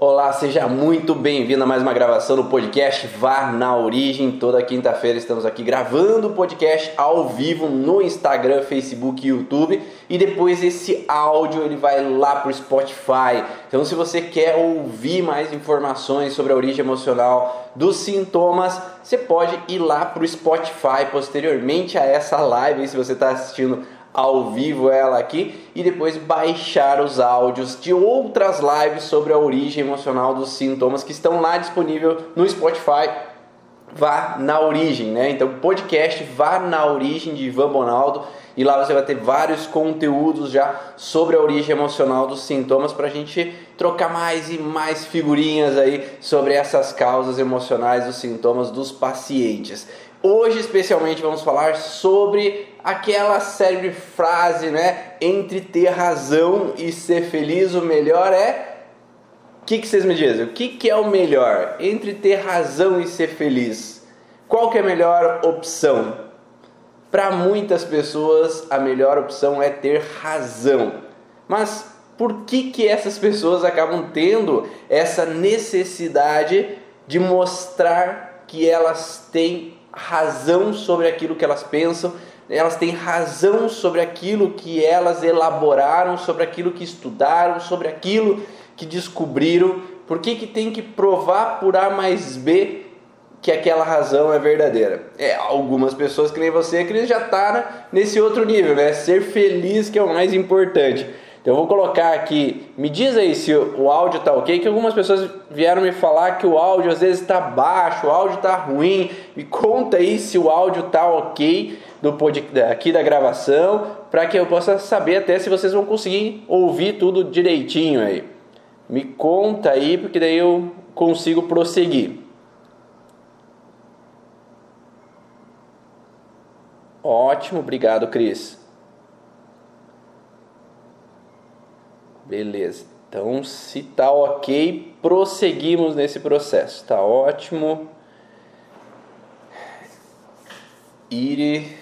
Olá, seja muito bem-vindo a mais uma gravação do podcast Vá na Origem. Toda quinta-feira estamos aqui gravando o podcast ao vivo no Instagram, Facebook e YouTube. E depois esse áudio ele vai lá para o Spotify. Então, se você quer ouvir mais informações sobre a origem emocional dos sintomas, você pode ir lá para o Spotify posteriormente a essa live. Se você está assistindo ao vivo ela aqui e depois baixar os áudios de outras lives sobre a origem emocional dos sintomas que estão lá disponível no Spotify. Vá na origem, né? Então, podcast Vá na origem de Ivan Bonaldo e lá você vai ter vários conteúdos já sobre a origem emocional dos sintomas para a gente trocar mais e mais figurinhas aí sobre essas causas emocionais dos sintomas dos pacientes. Hoje, especialmente, vamos falar sobre aquela célebre frase, né? Entre ter razão e ser feliz, o melhor é. O que, que vocês me dizem? O que, que é o melhor entre ter razão e ser feliz? Qual que é a melhor opção? Para muitas pessoas, a melhor opção é ter razão. Mas por que, que essas pessoas acabam tendo essa necessidade de mostrar que elas têm razão sobre aquilo que elas pensam, elas têm razão sobre aquilo que elas elaboraram, sobre aquilo que estudaram, sobre aquilo que descobriram. Por que, que tem que provar por A mais B que aquela razão é verdadeira? É, algumas pessoas que nem você, que já está nesse outro nível, né? Ser feliz que é o mais importante. Então eu vou colocar aqui, me diz aí se o áudio tá ok, que algumas pessoas vieram me falar que o áudio às vezes está baixo, o áudio está ruim. Me conta aí se o áudio tá ok do aqui da gravação, para que eu possa saber até se vocês vão conseguir ouvir tudo direitinho aí. Me conta aí, porque daí eu consigo prosseguir. Ótimo, obrigado, Cris. Beleza. Então, se tá ok, prosseguimos nesse processo. Tá ótimo. Ire.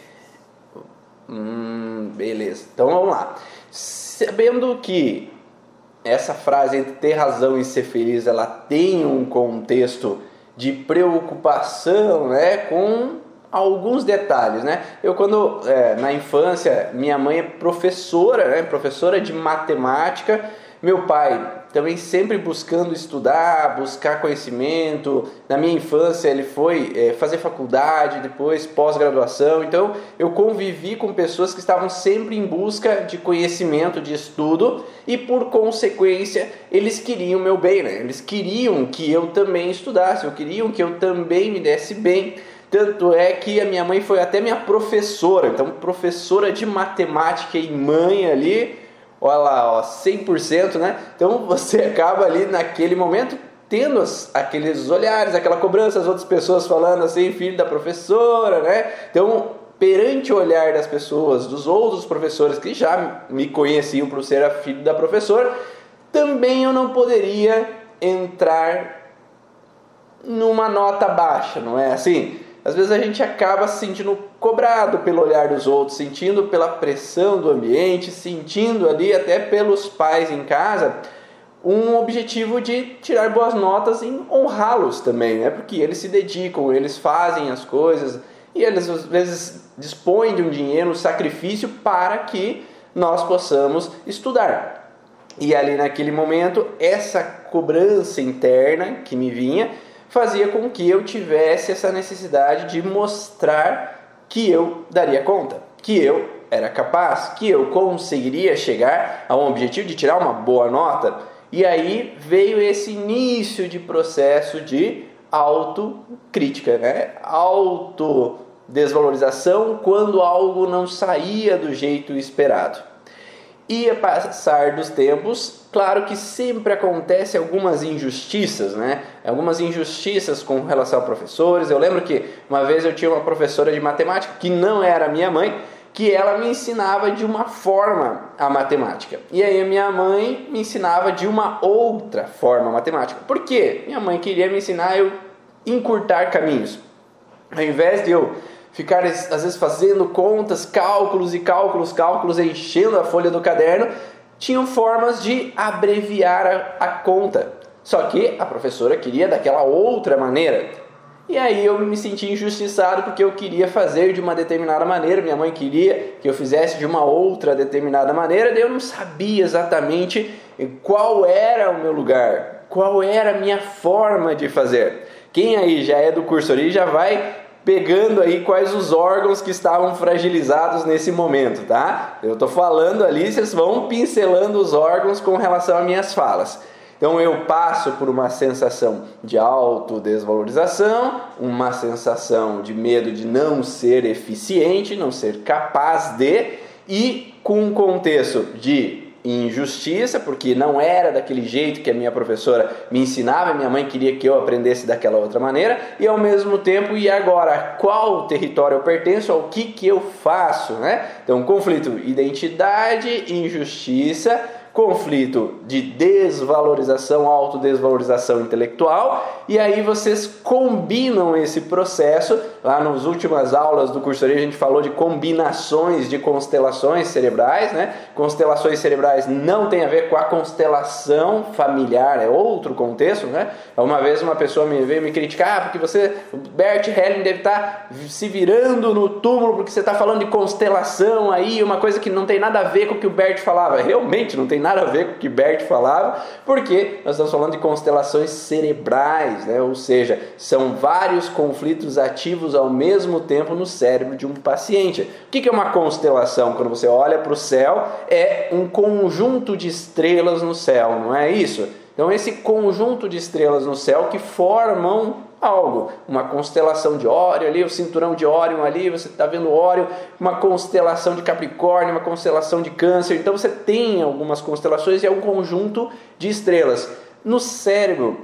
Hum, beleza. Então vamos lá. Sabendo que essa frase entre ter razão e ser feliz, ela tem um contexto de preocupação, né, com alguns detalhes, né? Eu quando é, na infância minha mãe é professora, né? Professora de matemática, meu pai também sempre buscando estudar, buscar conhecimento. Na minha infância ele foi é, fazer faculdade, depois pós-graduação. Então eu convivi com pessoas que estavam sempre em busca de conhecimento, de estudo e por consequência eles queriam meu bem, né? Eles queriam que eu também estudasse, eu queriam que eu também me desse bem. Tanto é que a minha mãe foi até minha professora, então professora de matemática e mãe ali, olha lá, ó, 100%, né? Então você acaba ali naquele momento tendo aqueles olhares, aquela cobrança, as outras pessoas falando assim, filho da professora, né? Então, perante o olhar das pessoas, dos outros professores que já me conheciam por ser filho da professora, também eu não poderia entrar numa nota baixa, não é assim? Às vezes a gente acaba se sentindo cobrado pelo olhar dos outros, sentindo pela pressão do ambiente, sentindo ali até pelos pais em casa um objetivo de tirar boas notas e honrá-los também, né? Porque eles se dedicam, eles fazem as coisas e eles às vezes dispõem de um dinheiro, um sacrifício para que nós possamos estudar. E ali naquele momento, essa cobrança interna que me vinha fazia com que eu tivesse essa necessidade de mostrar que eu daria conta, que eu era capaz, que eu conseguiria chegar a um objetivo de tirar uma boa nota. E aí veio esse início de processo de autocrítica, né? Autodesvalorização quando algo não saía do jeito esperado. E a passar dos tempos, claro que sempre acontece algumas injustiças, né? Algumas injustiças com relação a professores. Eu lembro que uma vez eu tinha uma professora de matemática que não era minha mãe, que ela me ensinava de uma forma a matemática. E aí a minha mãe me ensinava de uma outra forma a matemática. Por quê? Minha mãe queria me ensinar eu encurtar caminhos. Ao invés de eu ficar às vezes fazendo contas, cálculos e cálculos, cálculos, enchendo a folha do caderno, tinham formas de abreviar a, a conta. Só que a professora queria daquela outra maneira. E aí eu me senti injustiçado porque eu queria fazer de uma determinada maneira, minha mãe queria que eu fizesse de uma outra determinada maneira, daí eu não sabia exatamente qual era o meu lugar, qual era a minha forma de fazer. Quem aí já é do curso ali já vai pegando aí quais os órgãos que estavam fragilizados nesse momento, tá? Eu estou falando ali, vocês vão pincelando os órgãos com relação às minhas falas. Então eu passo por uma sensação de autodesvalorização, uma sensação de medo de não ser eficiente, não ser capaz de, e com um contexto de injustiça, porque não era daquele jeito que a minha professora me ensinava, minha mãe queria que eu aprendesse daquela outra maneira, e ao mesmo tempo, e agora, qual território eu pertenço, ao que, que eu faço, né? Então, conflito identidade, injustiça, conflito de desvalorização, autodesvalorização intelectual, e aí vocês combinam esse processo. Lá nas últimas aulas do curso a gente falou de combinações de constelações cerebrais, né? Constelações cerebrais não tem a ver com a constelação familiar, é outro contexto, né? Uma vez uma pessoa me veio me criticar ah, porque você, Bert Helling deve estar se virando no túmulo porque você está falando de constelação aí, uma coisa que não tem nada a ver com o que o Bert falava. Realmente não tem nada a ver com o que Bert falava, porque nós estamos falando de constelações cerebrais, né? ou seja, são vários conflitos ativos ao mesmo tempo no cérebro de um paciente. O que é uma constelação? Quando você olha para o céu, é um conjunto de estrelas no céu, não é isso? Então, esse conjunto de estrelas no céu que formam algo, uma constelação de Órion ali, o cinturão de Órion ali, você está vendo Órion, uma constelação de Capricórnio, uma constelação de Câncer. Então você tem algumas constelações e é um conjunto de estrelas. No cérebro,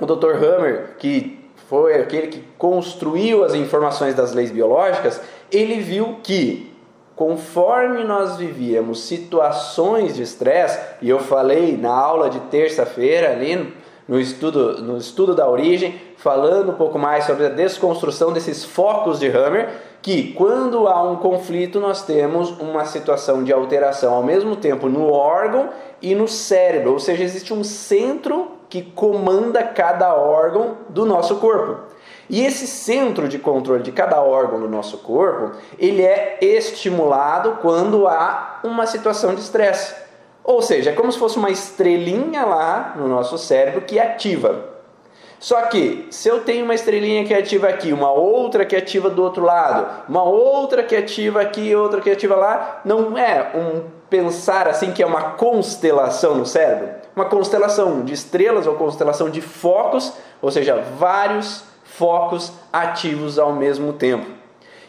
o Dr. Hammer, que foi aquele que construiu as informações das leis biológicas, ele viu que conforme nós vivíamos situações de estresse, e eu falei na aula de terça-feira ali no estudo, no estudo da origem, falando um pouco mais sobre a desconstrução desses focos de Hammer, que quando há um conflito nós temos uma situação de alteração ao mesmo tempo no órgão e no cérebro, ou seja, existe um centro que comanda cada órgão do nosso corpo. E esse centro de controle de cada órgão do nosso corpo, ele é estimulado quando há uma situação de estresse. Ou seja, é como se fosse uma estrelinha lá no nosso cérebro que ativa. Só que, se eu tenho uma estrelinha que ativa aqui, uma outra que ativa do outro lado, uma outra que ativa aqui, outra que ativa lá, não é um pensar assim que é uma constelação no cérebro? Uma constelação de estrelas ou constelação de focos, ou seja, vários focos ativos ao mesmo tempo.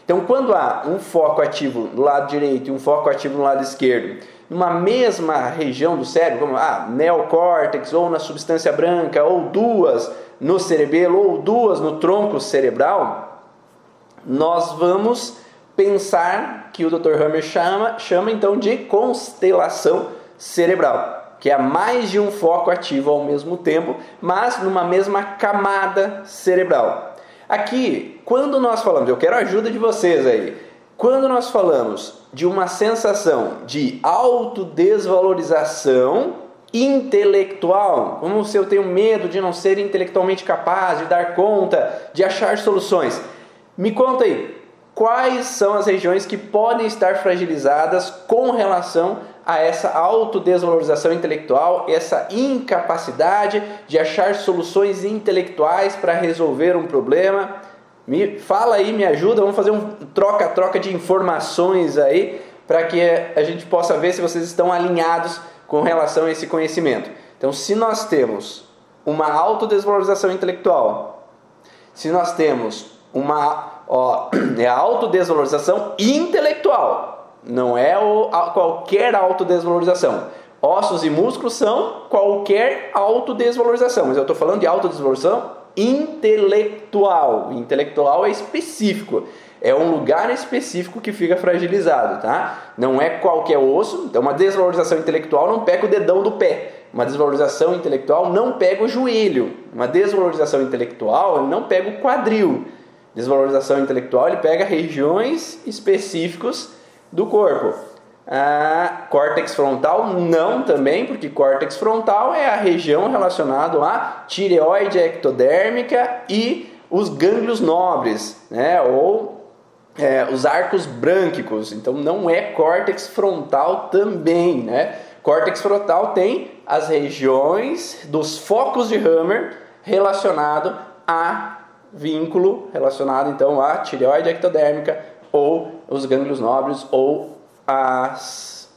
Então, quando há um foco ativo no lado direito e um foco ativo no lado esquerdo, numa mesma região do cérebro, como ah, neocórtex, ou na substância branca, ou duas no cerebelo, ou duas no tronco cerebral, nós vamos pensar que o Dr. Hammer chama, chama então de constelação cerebral, que é mais de um foco ativo ao mesmo tempo, mas numa mesma camada cerebral. Aqui, quando nós falamos, eu quero a ajuda de vocês aí. Quando nós falamos de uma sensação de autodesvalorização intelectual, como se eu tenho medo de não ser intelectualmente capaz, de dar conta, de achar soluções, me conta aí, quais são as regiões que podem estar fragilizadas com relação a essa autodesvalorização intelectual, essa incapacidade de achar soluções intelectuais para resolver um problema? Me fala aí, me ajuda, vamos fazer um troca-troca de informações aí para que a gente possa ver se vocês estão alinhados com relação a esse conhecimento. Então, se nós temos uma autodesvalorização intelectual, se nós temos uma ó, é autodesvalorização intelectual, não é o, a, qualquer autodesvalorização. Ossos e músculos são qualquer autodesvalorização, mas eu estou falando de autodesvalorização intelectual. Intelectual é específico. É um lugar específico que fica fragilizado, tá? Não é qualquer osso. Então, uma desvalorização intelectual não pega o dedão do pé. Uma desvalorização intelectual não pega o joelho. Uma desvalorização intelectual não pega o quadril. Desvalorização intelectual ele pega regiões específicas do corpo. Ah, córtex frontal não também, porque córtex frontal é a região relacionada à tireoide ectodérmica e os gânglios nobres, né? Ou é, os arcos brânquicos. Então não é córtex frontal também, né? Córtex frontal tem as regiões dos focos de Hammer relacionado a vínculo relacionado então à tireoide ectodérmica ou os gânglios nobres ou as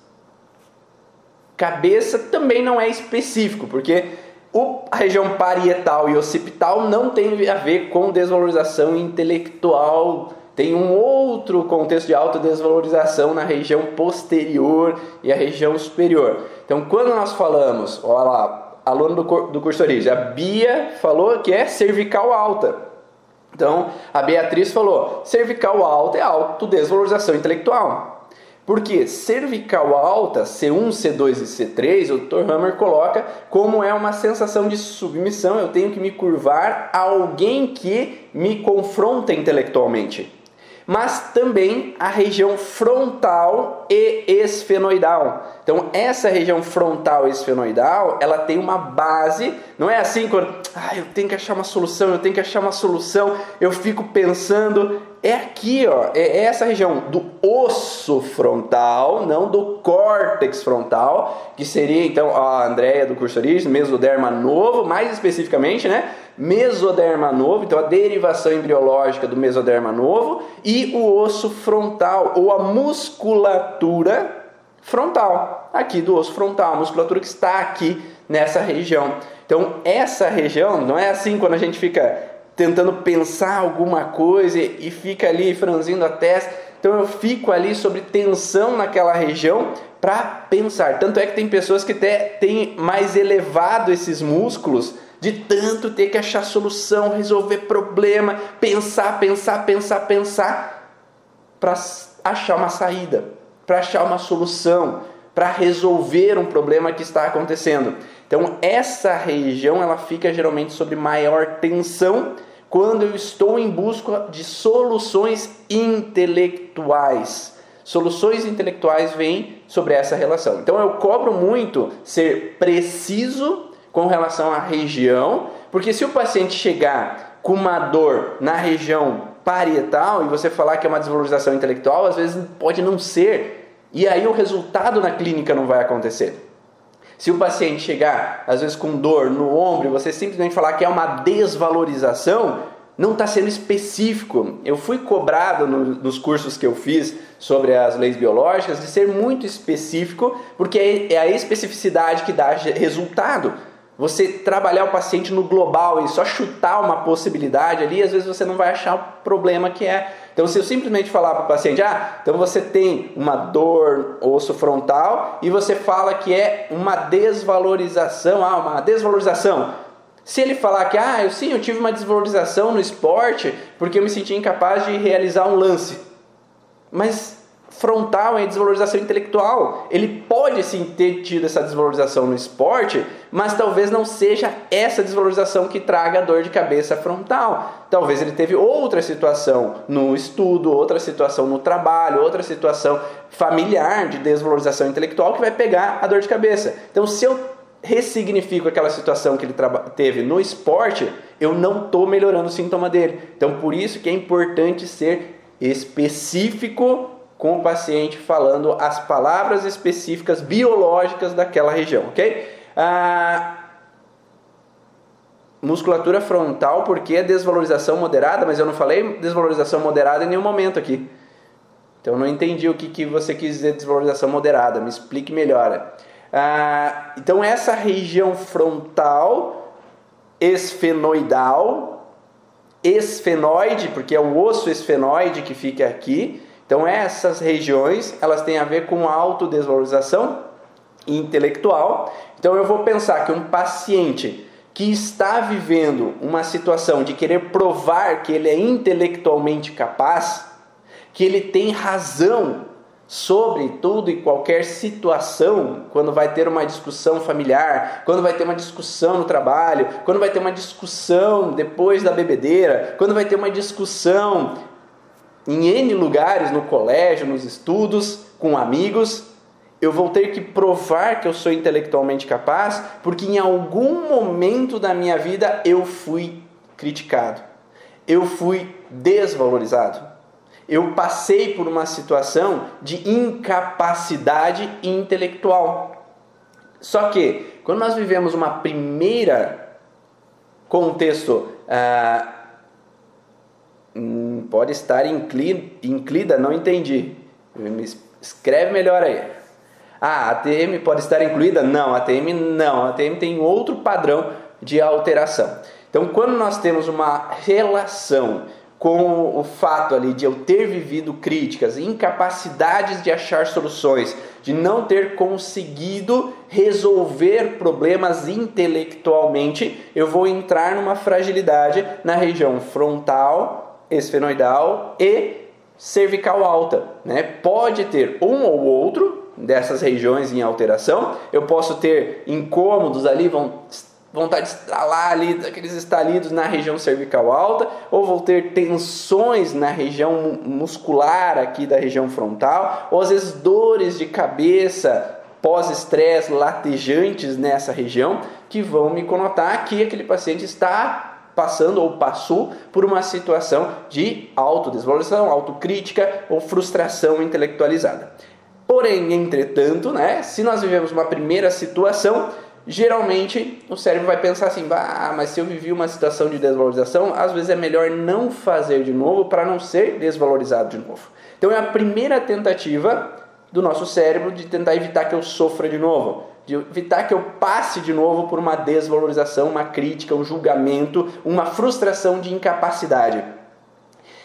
cabeça também não é específico, porque o, a região parietal e occipital não tem a ver com desvalorização intelectual tem um outro contexto de autodesvalorização na região posterior e a região superior. Então, quando nós falamos, olha lá, aluno do, do curso Origem, a Bia falou que é cervical alta. Então, a Beatriz falou, cervical alta é autodesvalorização intelectual. Porque cervical alta, C1, C2 e C3, o Dr. Hammer coloca como é uma sensação de submissão, eu tenho que me curvar a alguém que me confronta intelectualmente mas também a região frontal e esfenoidal. Então, essa região frontal e esfenoidal, ela tem uma base, não é assim quando, ah, eu tenho que achar uma solução, eu tenho que achar uma solução, eu fico pensando, é aqui, ó, é essa região do osso frontal, não do córtex frontal, que seria então a Andréia do curso origem, mesoderma novo, mais especificamente, né? Mesoderma novo, então a derivação embriológica do mesoderma novo e o osso frontal ou a musculatura frontal, aqui do osso frontal, a musculatura que está aqui nessa região. Então, essa região não é assim quando a gente fica tentando pensar alguma coisa e fica ali franzindo a testa. Então eu fico ali sobre tensão naquela região para pensar. Tanto é que tem pessoas que até têm mais elevado esses músculos de tanto ter que achar solução, resolver problema, pensar, pensar, pensar, pensar para achar uma saída, para achar uma solução, para resolver um problema que está acontecendo. Então essa região ela fica geralmente sobre maior tensão quando eu estou em busca de soluções intelectuais. Soluções intelectuais vêm sobre essa relação. Então eu cobro muito ser preciso com relação à região, porque se o paciente chegar com uma dor na região parietal e você falar que é uma desvalorização intelectual, às vezes pode não ser. E aí o resultado na clínica não vai acontecer. Se o paciente chegar, às vezes com dor no ombro, e você simplesmente falar que é uma desvalorização, não está sendo específico. Eu fui cobrado no, nos cursos que eu fiz sobre as leis biológicas de ser muito específico, porque é, é a especificidade que dá resultado. Você trabalhar o paciente no global e só chutar uma possibilidade ali, às vezes você não vai achar o problema que é. Então, se eu simplesmente falar para o paciente, ah, então você tem uma dor osso frontal e você fala que é uma desvalorização, ah, uma desvalorização. Se ele falar que, ah, eu sim, eu tive uma desvalorização no esporte porque eu me senti incapaz de realizar um lance. Mas frontal é desvalorização intelectual. Ele pode sim ter tido essa desvalorização no esporte, mas talvez não seja essa desvalorização que traga dor de cabeça frontal. Talvez ele teve outra situação no estudo, outra situação no trabalho, outra situação familiar de desvalorização intelectual que vai pegar a dor de cabeça. Então, se eu ressignifico aquela situação que ele teve no esporte, eu não estou melhorando o sintoma dele. Então, por isso que é importante ser específico com o paciente falando as palavras específicas biológicas daquela região, ok? Ah, musculatura frontal, porque é desvalorização moderada, mas eu não falei desvalorização moderada em nenhum momento aqui. Então eu não entendi o que, que você quis dizer desvalorização moderada, me explique melhor. Ah, então essa região frontal esfenoidal, esfenoide, porque é o osso esfenoide que fica aqui, então essas regiões, elas têm a ver com autodesvalorização intelectual. Então eu vou pensar que um paciente que está vivendo uma situação de querer provar que ele é intelectualmente capaz, que ele tem razão sobre tudo e qualquer situação, quando vai ter uma discussão familiar, quando vai ter uma discussão no trabalho, quando vai ter uma discussão depois da bebedeira, quando vai ter uma discussão em N lugares, no colégio, nos estudos, com amigos, eu vou ter que provar que eu sou intelectualmente capaz, porque em algum momento da minha vida eu fui criticado, eu fui desvalorizado, eu passei por uma situação de incapacidade intelectual. Só que, quando nós vivemos uma primeira contexto, ah, pode estar inclida, não entendi. Escreve melhor aí. Ah, a ATM pode estar incluída? Não, a ATM não. A ATM tem outro padrão de alteração. Então, quando nós temos uma relação com o fato ali de eu ter vivido críticas, incapacidades de achar soluções, de não ter conseguido resolver problemas intelectualmente, eu vou entrar numa fragilidade na região frontal, esfenoidal e cervical alta, né? Pode ter um ou outro dessas regiões em alteração. Eu posso ter incômodos ali, vão vontade de estralar ali, aqueles estalidos na região cervical alta, ou vou ter tensões na região muscular aqui da região frontal, ou às vezes dores de cabeça pós-estresse latejantes nessa região que vão me conotar que aquele paciente está passando ou passou por uma situação de autodesvalorização, autocrítica ou frustração intelectualizada. Porém, entretanto, né, se nós vivemos uma primeira situação, geralmente o cérebro vai pensar assim: ah, mas se eu vivi uma situação de desvalorização, às vezes é melhor não fazer de novo para não ser desvalorizado de novo. Então é a primeira tentativa do nosso cérebro de tentar evitar que eu sofra de novo, de evitar que eu passe de novo por uma desvalorização, uma crítica, um julgamento, uma frustração de incapacidade.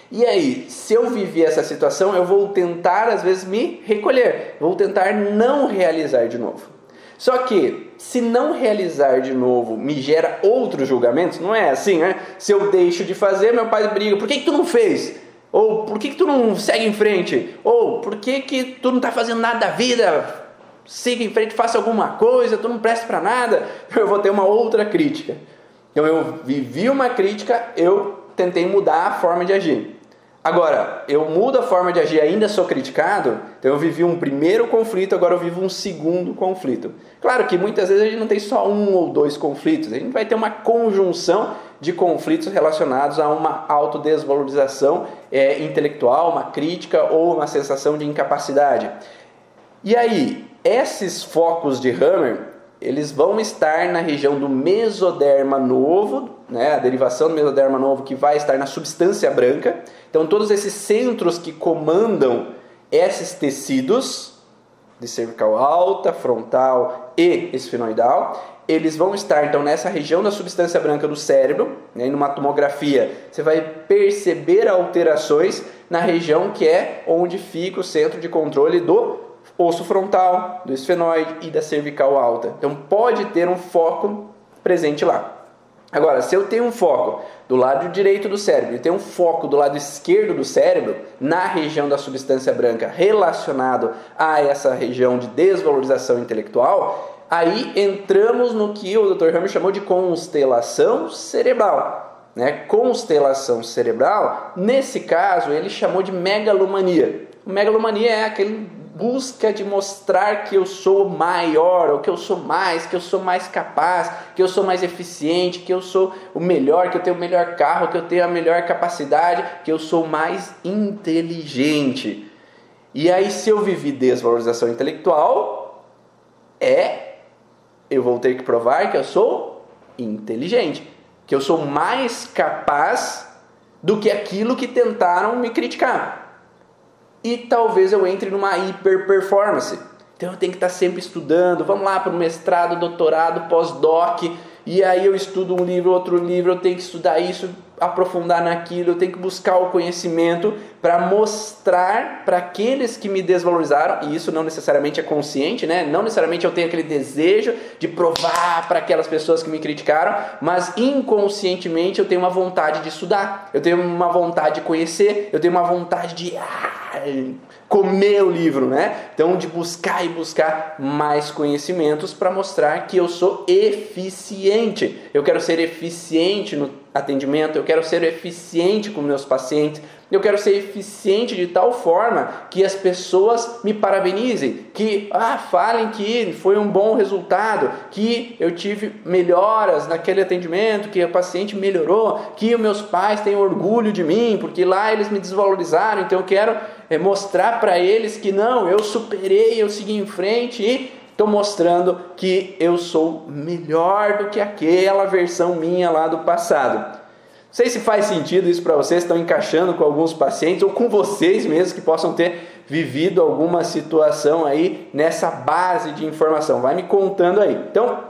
E aí, se eu vivi essa situação, eu vou tentar às vezes me recolher, vou tentar não realizar de novo. Só que, se não realizar de novo me gera outros julgamentos, não é assim, né? Se eu deixo de fazer, meu pai briga, por que, que tu não fez? Ou por que, que tu não segue em frente? Ou por que, que tu não está fazendo nada da vida? Siga em frente, faça alguma coisa, tu não presta para nada. Eu vou ter uma outra crítica. Então eu vivi uma crítica, eu tentei mudar a forma de agir. Agora, eu mudo a forma de agir, ainda sou criticado, então eu vivi um primeiro conflito, agora eu vivo um segundo conflito. Claro que muitas vezes a gente não tem só um ou dois conflitos, a gente vai ter uma conjunção de conflitos relacionados a uma autodesvalorização é, intelectual, uma crítica ou uma sensação de incapacidade. E aí, esses focos de Hammer, eles vão estar na região do mesoderma novo, né, a derivação do mesoderma novo que vai estar na substância branca. Então, todos esses centros que comandam esses tecidos de cervical alta, frontal e esfenoidal, eles vão estar então nessa região da substância branca do cérebro, né, numa tomografia, você vai perceber alterações na região que é onde fica o centro de controle do osso frontal, do esfenoide e da cervical alta. Então pode ter um foco presente lá. Agora, se eu tenho um foco do lado direito do cérebro e tenho um foco do lado esquerdo do cérebro, na região da substância branca relacionado a essa região de desvalorização intelectual, aí entramos no que o Dr. Hammer chamou de constelação cerebral. Né? Constelação cerebral, nesse caso, ele chamou de megalomania. Megalomania é aquele busca de mostrar que eu sou maior, ou que eu sou mais, que eu sou mais capaz, que eu sou mais eficiente, que eu sou o melhor, que eu tenho o melhor carro, que eu tenho a melhor capacidade, que eu sou mais inteligente. E aí, se eu vivi desvalorização intelectual, é eu vou ter que provar que eu sou inteligente, que eu sou mais capaz do que aquilo que tentaram me criticar e talvez eu entre numa hiper performance. Então eu tenho que estar sempre estudando, vamos lá para o mestrado, doutorado, pós-doc, e aí eu estudo um livro, outro livro, eu tenho que estudar isso, aprofundar naquilo, eu tenho que buscar o conhecimento para mostrar para aqueles que me desvalorizaram, e isso não necessariamente é consciente, né? Não necessariamente eu tenho aquele desejo de provar para aquelas pessoas que me criticaram, mas inconscientemente eu tenho uma vontade de estudar, eu tenho uma vontade de conhecer, eu tenho uma vontade de ah, comer o livro, né? Então de buscar e buscar mais conhecimentos para mostrar que eu sou eficiente. Eu quero ser eficiente no atendimento, eu quero ser eficiente com meus pacientes, eu quero ser eficiente de tal forma que as pessoas me parabenizem, que ah, falem que foi um bom resultado, que eu tive melhoras naquele atendimento, que o paciente melhorou, que meus pais têm orgulho de mim, porque lá eles me desvalorizaram, então eu quero é, mostrar para eles que não, eu superei, eu segui em frente e estou mostrando que eu sou melhor do que aquela versão minha lá do passado. Não sei se faz sentido isso para vocês, estão encaixando com alguns pacientes ou com vocês mesmos que possam ter vivido alguma situação aí nessa base de informação. Vai me contando aí. Então,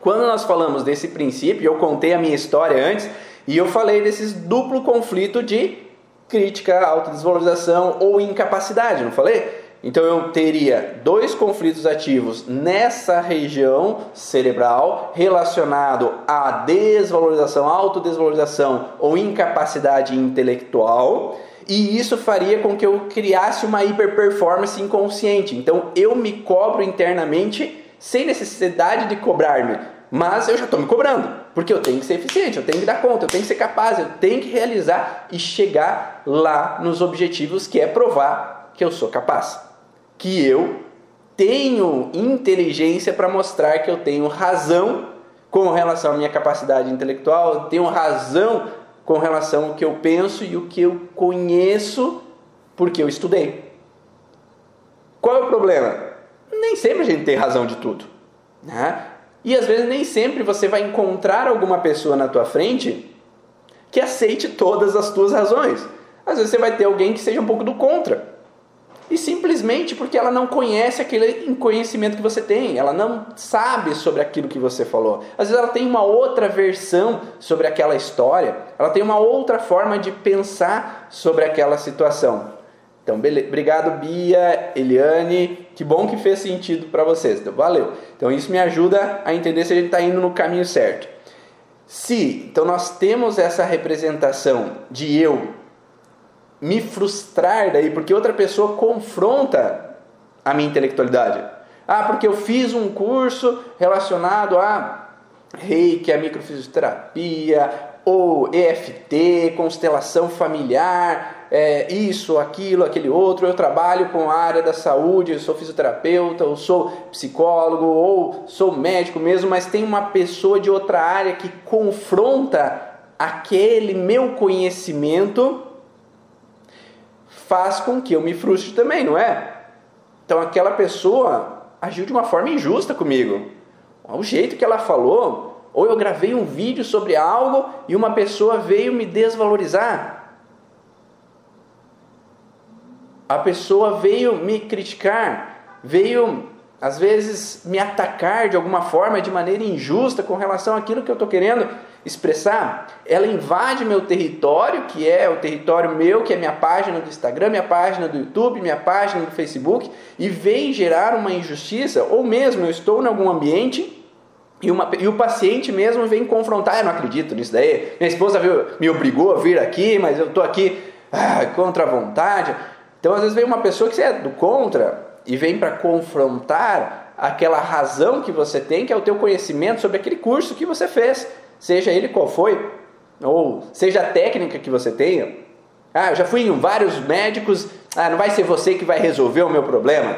quando nós falamos desse princípio, eu contei a minha história antes e eu falei desses duplo conflito de crítica, autodesvalorização ou incapacidade, não falei? Então eu teria dois conflitos ativos nessa região cerebral relacionado à desvalorização, autodesvalorização ou incapacidade intelectual, e isso faria com que eu criasse uma hiperperformance inconsciente. Então eu me cobro internamente sem necessidade de cobrar-me, mas eu já estou me cobrando, porque eu tenho que ser eficiente, eu tenho que dar conta, eu tenho que ser capaz, eu tenho que realizar e chegar lá nos objetivos que é provar que eu sou capaz que eu tenho inteligência para mostrar que eu tenho razão com relação à minha capacidade intelectual, eu tenho razão com relação ao que eu penso e o que eu conheço porque eu estudei. Qual é o problema? Nem sempre a gente tem razão de tudo. Né? E às vezes nem sempre você vai encontrar alguma pessoa na tua frente que aceite todas as tuas razões. Às vezes você vai ter alguém que seja um pouco do contra e simplesmente porque ela não conhece aquele conhecimento que você tem, ela não sabe sobre aquilo que você falou. Às vezes ela tem uma outra versão sobre aquela história, ela tem uma outra forma de pensar sobre aquela situação. Então, beleza. obrigado Bia, Eliane, que bom que fez sentido para vocês, então, valeu. Então isso me ajuda a entender se a gente está indo no caminho certo. Se, então nós temos essa representação de eu me frustrar daí, porque outra pessoa confronta a minha intelectualidade. Ah, porque eu fiz um curso relacionado a reiki, a microfisioterapia, ou EFT, constelação familiar, é, isso, aquilo, aquele outro. Eu trabalho com a área da saúde, eu sou fisioterapeuta, ou sou psicólogo, ou sou médico mesmo, mas tem uma pessoa de outra área que confronta aquele meu conhecimento faz com que eu me frustre também, não é? Então aquela pessoa agiu de uma forma injusta comigo. O jeito que ela falou, ou eu gravei um vídeo sobre algo e uma pessoa veio me desvalorizar. A pessoa veio me criticar, veio às vezes me atacar de alguma forma, de maneira injusta com relação àquilo que eu estou querendo expressar, ela invade meu território, que é o território meu, que é minha página do Instagram, minha página do YouTube, minha página do Facebook, e vem gerar uma injustiça, ou mesmo eu estou em algum ambiente e, uma, e o paciente mesmo vem confrontar, eu não acredito nisso daí, minha esposa viu, me obrigou a vir aqui, mas eu estou aqui ah, contra a vontade. Então às vezes vem uma pessoa que é do contra e vem para confrontar aquela razão que você tem, que é o teu conhecimento sobre aquele curso que você fez seja ele qual foi, ou seja a técnica que você tenha. Ah, eu já fui em vários médicos, ah, não vai ser você que vai resolver o meu problema.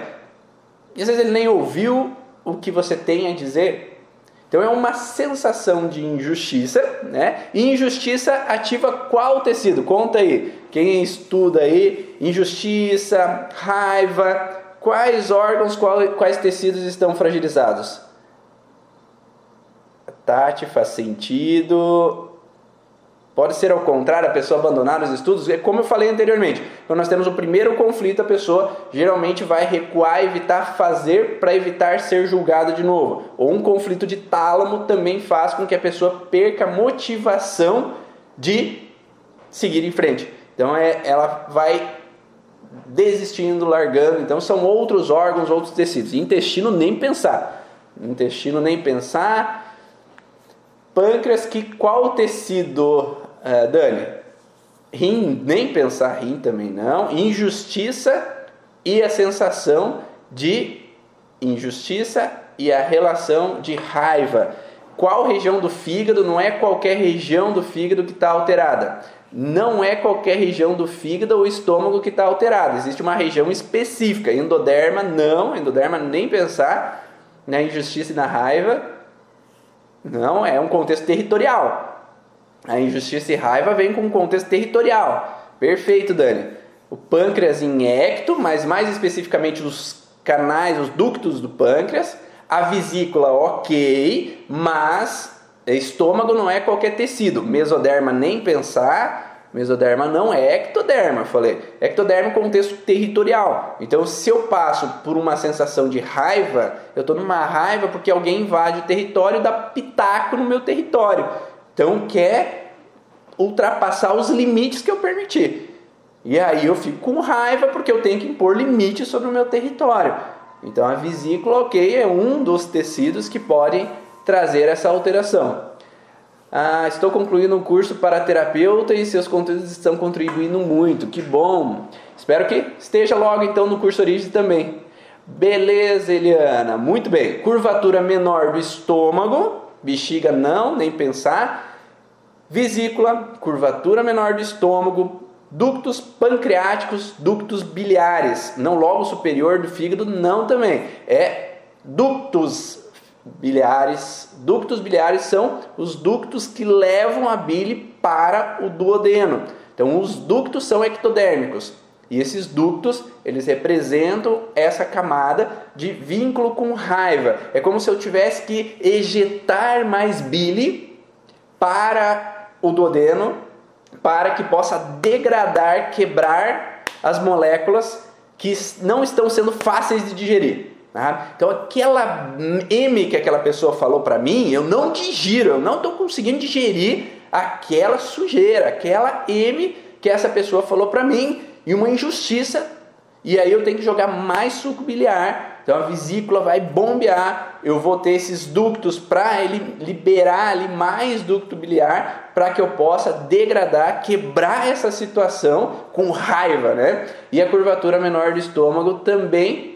E às vezes ele nem ouviu o que você tem a dizer. Então é uma sensação de injustiça, né? E injustiça ativa qual tecido? Conta aí. Quem estuda aí, injustiça, raiva, quais órgãos, quais tecidos estão fragilizados? Tati, faz sentido. Pode ser ao contrário, a pessoa abandonar os estudos. É como eu falei anteriormente. Quando nós temos o primeiro conflito, a pessoa geralmente vai recuar, evitar fazer para evitar ser julgada de novo. Ou um conflito de tálamo também faz com que a pessoa perca a motivação de seguir em frente. Então é, ela vai desistindo, largando. Então são outros órgãos, outros tecidos. Intestino nem pensar. Intestino nem pensar Pâncreas, que qual tecido, uh, Dani? Rim, nem pensar rim também não. Injustiça e a sensação de injustiça e a relação de raiva. qual região do fígado, não é qualquer região do fígado que está alterada. Não é qualquer região do fígado ou estômago que está alterada. Existe uma região específica. Endoderma, não. Endoderma, nem pensar. Na injustiça e na raiva, não. É um contexto territorial. A injustiça e raiva vem com um contexto territorial. Perfeito, Dani. O pâncreas em ecto, mas mais especificamente os canais, os ductos do pâncreas a vesícula, ok, mas estômago não é qualquer tecido. Mesoderma, nem pensar. Mesoderma não é ectoderma, falei. Ectoderma é contexto territorial. Então, se eu passo por uma sensação de raiva, eu estou numa raiva porque alguém invade o território e dá pitaco no meu território. Então, quer ultrapassar os limites que eu permiti. E aí eu fico com raiva porque eu tenho que impor limites sobre o meu território. Então a vesícula, ok, é um dos tecidos que podem trazer essa alteração. Ah, estou concluindo um curso para terapeuta e seus conteúdos estão contribuindo muito. Que bom! Espero que esteja logo então no curso Origem também. Beleza, Eliana. Muito bem. Curvatura menor do estômago, bexiga não, nem pensar. Vesícula, curvatura menor do estômago, Ductos pancreáticos, ductos biliares, não logo superior do fígado, não também. É ductos biliares. Ductos biliares são os ductos que levam a bile para o duodeno. Então, os ductos são ectodérmicos. E esses ductos, eles representam essa camada de vínculo com raiva. É como se eu tivesse que ejetar mais bile para o duodeno para que possa degradar, quebrar as moléculas que não estão sendo fáceis de digerir. Então, aquela M que aquela pessoa falou para mim, eu não digiro, eu não estou conseguindo digerir aquela sujeira, aquela M que essa pessoa falou para mim, e uma injustiça. E aí eu tenho que jogar mais suco biliar então a vesícula vai bombear, eu vou ter esses ductos para ele liberar ali mais ducto biliar para que eu possa degradar, quebrar essa situação com raiva, né? E a curvatura menor do estômago também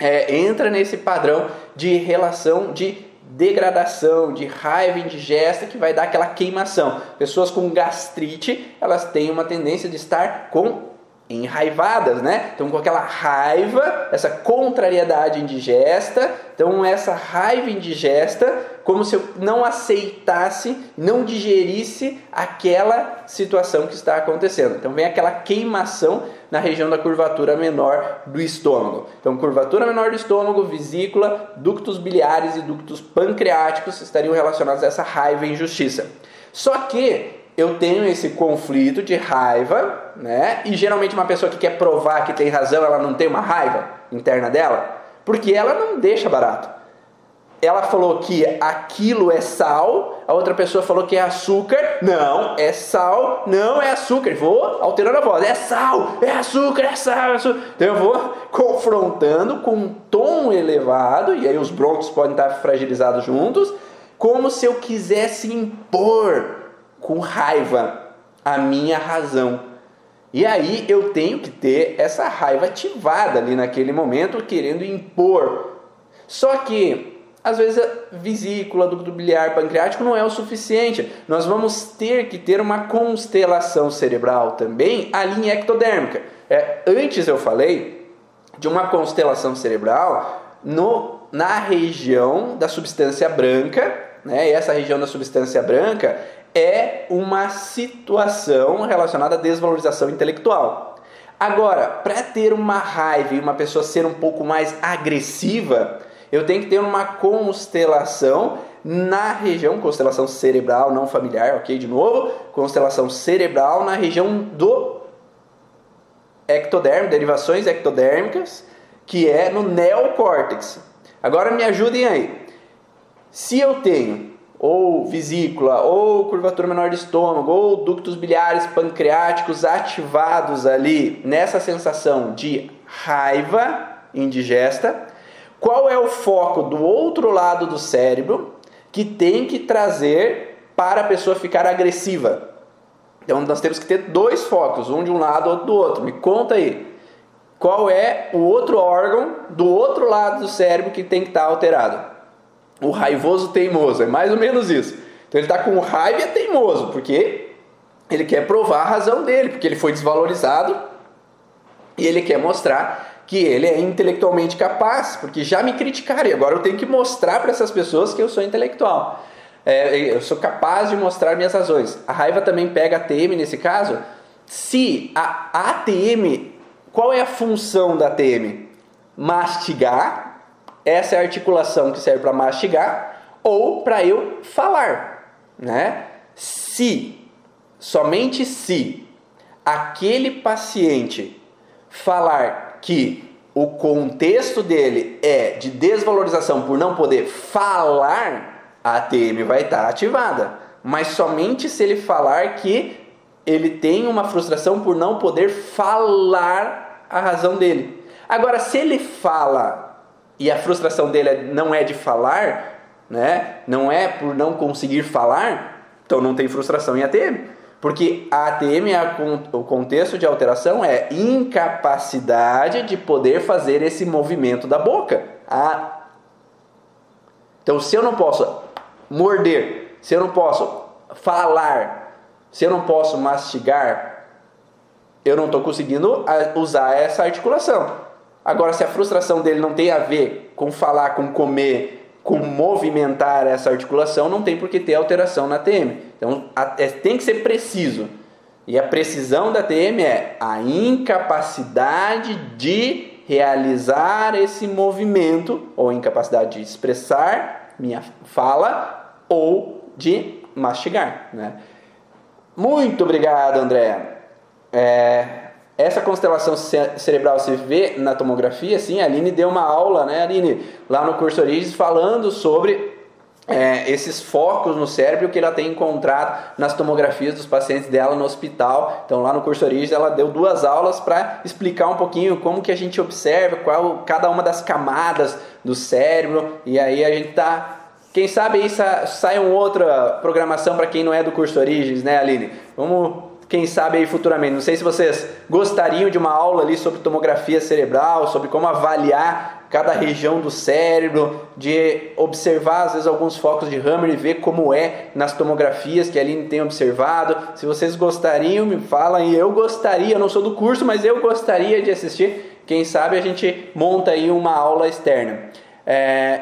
é, entra nesse padrão de relação de degradação, de raiva indigesta que vai dar aquela queimação. Pessoas com gastrite, elas têm uma tendência de estar com enraivadas, né? Então com aquela raiva, essa contrariedade indigesta, então essa raiva indigesta, como se eu não aceitasse, não digerisse aquela situação que está acontecendo. Então vem aquela queimação na região da curvatura menor do estômago. Então curvatura menor do estômago, vesícula, ductos biliares e ductos pancreáticos estariam relacionados a essa raiva e injustiça. Só que eu tenho esse conflito de raiva, né? E geralmente uma pessoa que quer provar que tem razão, ela não tem uma raiva interna dela, porque ela não deixa barato. Ela falou que aquilo é sal, a outra pessoa falou que é açúcar. Não, é sal, não é açúcar. Vou alterando a voz. É sal, é açúcar, é sal, é açúcar. Então eu vou confrontando com um tom elevado, e aí os broncos podem estar fragilizados juntos, como se eu quisesse impor com raiva a minha razão. E aí eu tenho que ter essa raiva ativada ali naquele momento, querendo impor. Só que às vezes a vesícula, ducto biliar, pancreático não é o suficiente. Nós vamos ter que ter uma constelação cerebral também, a linha ectodérmica. É, antes eu falei de uma constelação cerebral no, na região da substância branca, né? E essa região da substância branca é uma situação relacionada à desvalorização intelectual. Agora, para ter uma raiva e uma pessoa ser um pouco mais agressiva, eu tenho que ter uma constelação na região, constelação cerebral, não familiar, ok? De novo, constelação cerebral na região do ectodermo, derivações ectodérmicas, que é no neocórtex. Agora me ajudem aí. Se eu tenho ou vesícula, ou curvatura menor do estômago, ou ductos biliares pancreáticos ativados ali nessa sensação de raiva indigesta, qual é o foco do outro lado do cérebro que tem que trazer para a pessoa ficar agressiva? Então nós temos que ter dois focos, um de um lado, outro do outro. Me conta aí. Qual é o outro órgão do outro lado do cérebro que tem que estar alterado? O raivoso teimoso, é mais ou menos isso. Então ele está com raiva e é teimoso, porque ele quer provar a razão dele, porque ele foi desvalorizado e ele quer mostrar que ele é intelectualmente capaz, porque já me criticaram e agora eu tenho que mostrar para essas pessoas que eu sou intelectual. É, eu sou capaz de mostrar minhas razões. A raiva também pega a ATM nesse caso. Se a ATM, qual é a função da ATM? Mastigar, essa é a articulação que serve para mastigar, ou para eu falar. Né? Se, somente se, aquele paciente falar que o contexto dele é de desvalorização por não poder falar, a ATM vai estar ativada. Mas somente se ele falar que ele tem uma frustração por não poder falar a razão dele. Agora, se ele fala e a frustração dele não é de falar, né? Não é por não conseguir falar, então não tem frustração em ATM. Porque a ATM, é o contexto de alteração é incapacidade de poder fazer esse movimento da boca. A... Então, se eu não posso morder, se eu não posso falar, se eu não posso mastigar, eu não estou conseguindo usar essa articulação. Agora, se a frustração dele não tem a ver com falar, com comer, com movimentar essa articulação, não tem por que ter alteração na TM. Então a, é, tem que ser preciso. E a precisão da TM é a incapacidade de realizar esse movimento, ou incapacidade de expressar minha fala, ou de mastigar. Né? Muito obrigado, André. É, essa constelação cerebral se vê na tomografia, sim, a Aline deu uma aula, né, Aline, lá no curso Origens, falando sobre é, esses focos no cérebro que ela tem encontrado nas tomografias dos pacientes dela no hospital. Então, lá no curso Origens, ela deu duas aulas para explicar um pouquinho como que a gente observa qual cada uma das camadas do cérebro. E aí a gente tá quem sabe aí sai uma outra programação para quem não é do curso Origens, né, Aline? Vamos quem sabe aí futuramente. Não sei se vocês gostariam de uma aula ali sobre tomografia cerebral, sobre como avaliar cada região do cérebro, de observar às vezes alguns focos de Hammer e ver como é nas tomografias que a Aline tem observado. Se vocês gostariam, me falam e eu gostaria, não sou do curso, mas eu gostaria de assistir. Quem sabe a gente monta aí uma aula externa. É...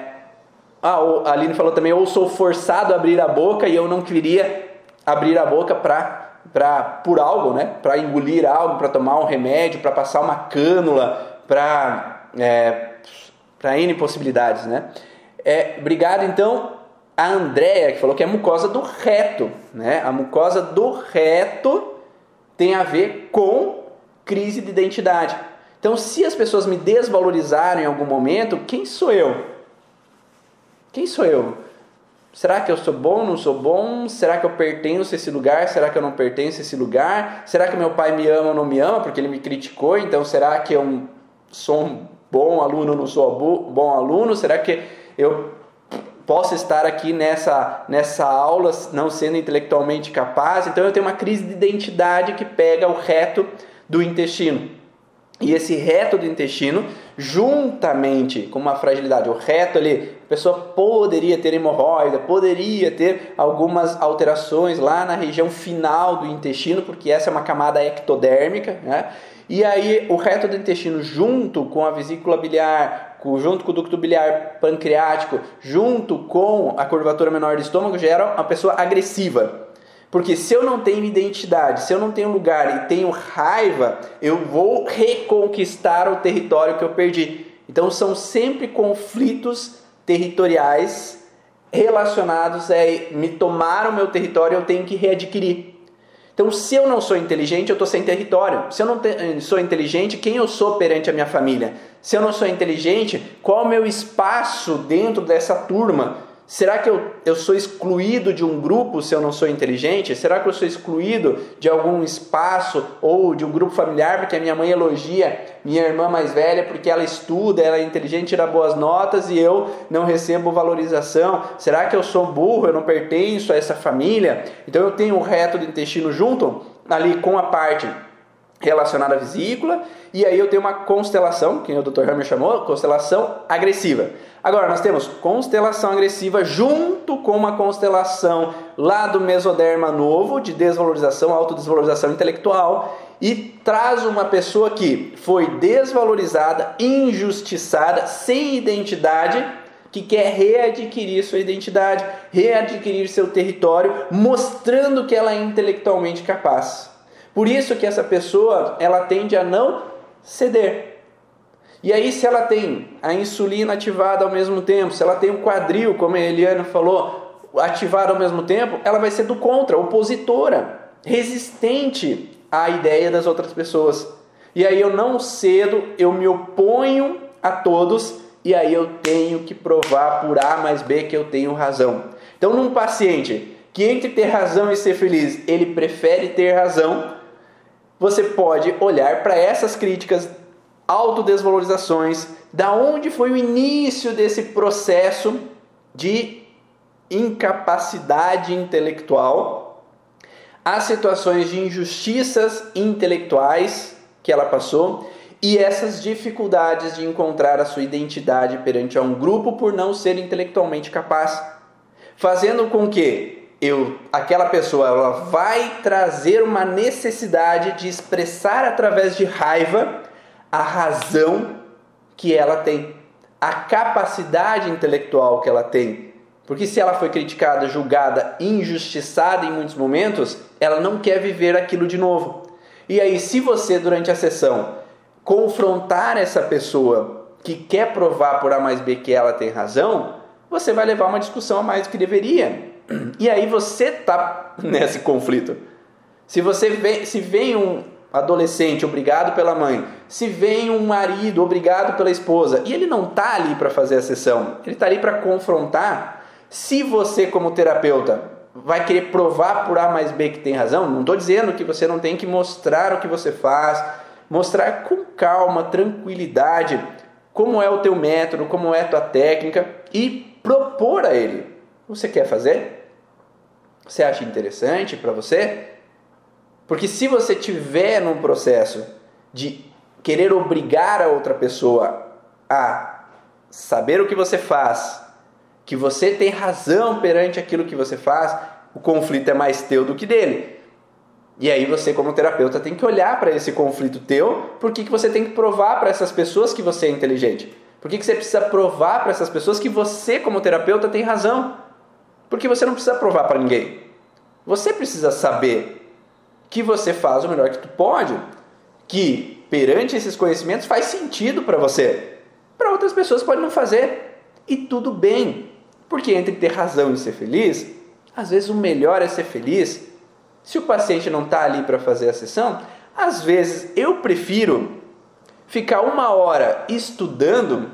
Ah, a Aline falou também, eu sou forçado a abrir a boca e eu não queria abrir a boca para para por algo, né? Para engolir algo, para tomar um remédio, para passar uma cânula, para é, para N possibilidades, né? É, obrigado então a Andrea que falou que é mucosa do reto, né? A mucosa do reto tem a ver com crise de identidade. Então, se as pessoas me desvalorizarem em algum momento, quem sou eu? Quem sou eu? Será que eu sou bom, não sou bom? Será que eu pertenço a esse lugar? Será que eu não pertenço a esse lugar? Será que meu pai me ama ou não me ama porque ele me criticou? Então será que eu sou um bom aluno ou não sou um bom aluno? Será que eu posso estar aqui nessa, nessa aula não sendo intelectualmente capaz? Então eu tenho uma crise de identidade que pega o reto do intestino. E esse reto do intestino, juntamente com uma fragilidade, o reto ali, a pessoa poderia ter hemorroida, poderia ter algumas alterações lá na região final do intestino, porque essa é uma camada ectodérmica, né? E aí o reto do intestino junto com a vesícula biliar, junto com o ducto biliar pancreático, junto com a curvatura menor do estômago, gera uma pessoa agressiva. Porque se eu não tenho identidade, se eu não tenho lugar e tenho raiva, eu vou reconquistar o território que eu perdi. Então são sempre conflitos territoriais relacionados a me tomar o meu território, eu tenho que readquirir. Então, se eu não sou inteligente, eu estou sem território. Se eu não sou inteligente, quem eu sou perante a minha família? Se eu não sou inteligente, qual é o meu espaço dentro dessa turma? Será que eu, eu sou excluído de um grupo se eu não sou inteligente? Será que eu sou excluído de algum espaço ou de um grupo familiar porque a minha mãe elogia minha irmã mais velha porque ela estuda, ela é inteligente, tira boas notas e eu não recebo valorização? Será que eu sou burro, eu não pertenço a essa família? Então eu tenho o reto do intestino junto ali com a parte relacionada à vesícula, e aí eu tenho uma constelação, que o Dr. Hammer chamou, constelação agressiva. Agora, nós temos constelação agressiva junto com uma constelação lá do mesoderma novo, de desvalorização, autodesvalorização intelectual, e traz uma pessoa que foi desvalorizada, injustiçada, sem identidade, que quer readquirir sua identidade, readquirir seu território, mostrando que ela é intelectualmente capaz. Por isso que essa pessoa, ela tende a não ceder. E aí, se ela tem a insulina ativada ao mesmo tempo, se ela tem o quadril, como a Eliane falou, ativado ao mesmo tempo, ela vai ser do contra, opositora, resistente à ideia das outras pessoas. E aí eu não cedo, eu me oponho a todos e aí eu tenho que provar por A mais B que eu tenho razão. Então, num paciente que entre ter razão e ser feliz, ele prefere ter razão, você pode olhar para essas críticas autodesvalorizações, da onde foi o início desse processo de incapacidade intelectual, as situações de injustiças intelectuais que ela passou e essas dificuldades de encontrar a sua identidade perante a um grupo por não ser intelectualmente capaz, fazendo com que eu, aquela pessoa ela vai trazer uma necessidade de expressar através de raiva a razão que ela tem, a capacidade intelectual que ela tem. Porque se ela foi criticada, julgada, injustiçada em muitos momentos, ela não quer viver aquilo de novo. E aí, se você durante a sessão confrontar essa pessoa que quer provar por A mais B que ela tem razão, você vai levar uma discussão a mais do que deveria. E aí você está nesse conflito. Se você vê, se vem um, adolescente obrigado pela mãe, se vem um marido obrigado pela esposa e ele não está ali para fazer a sessão, ele está ali para confrontar. Se você, como terapeuta, vai querer provar por A mais B que tem razão, não estou dizendo que você não tem que mostrar o que você faz, mostrar com calma, tranquilidade, como é o teu método, como é a tua técnica e propor a ele. Você quer fazer? Você acha interessante para você? Porque se você tiver num processo de querer obrigar a outra pessoa a saber o que você faz, que você tem razão perante aquilo que você faz, o conflito é mais teu do que dele. E aí você, como terapeuta, tem que olhar para esse conflito teu, porque que você tem que provar para essas pessoas que você é inteligente. Por que, que você precisa provar para essas pessoas que você, como terapeuta, tem razão? Porque você não precisa provar para ninguém. Você precisa saber que você faz o melhor que tu pode, que perante esses conhecimentos faz sentido para você. Para outras pessoas pode não fazer e tudo bem, porque entre ter razão e ser feliz, às vezes o melhor é ser feliz. Se o paciente não está ali para fazer a sessão, às vezes eu prefiro ficar uma hora estudando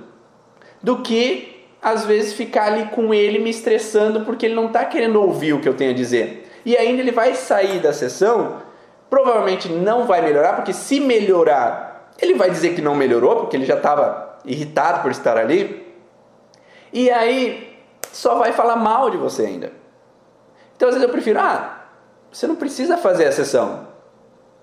do que às vezes ficar ali com ele me estressando porque ele não está querendo ouvir o que eu tenho a dizer. E ainda ele vai sair da sessão provavelmente não vai melhorar, porque se melhorar, ele vai dizer que não melhorou, porque ele já estava irritado por estar ali. E aí só vai falar mal de você ainda. Então às vezes eu prefiro, ah, você não precisa fazer a sessão.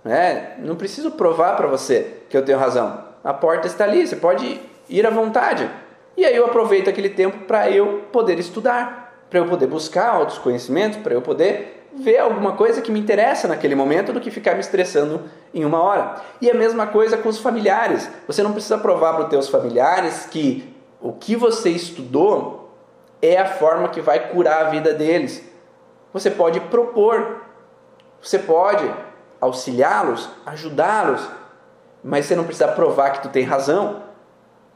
Né? Não preciso provar para você que eu tenho razão. A porta está ali, você pode ir à vontade. E aí eu aproveito aquele tempo para eu poder estudar, para eu poder buscar outros conhecimentos, para eu poder ver alguma coisa que me interessa naquele momento do que ficar me estressando em uma hora. E a mesma coisa com os familiares. Você não precisa provar para os teus familiares que o que você estudou é a forma que vai curar a vida deles. Você pode propor, você pode auxiliá-los, ajudá-los, mas você não precisa provar que tu tem razão.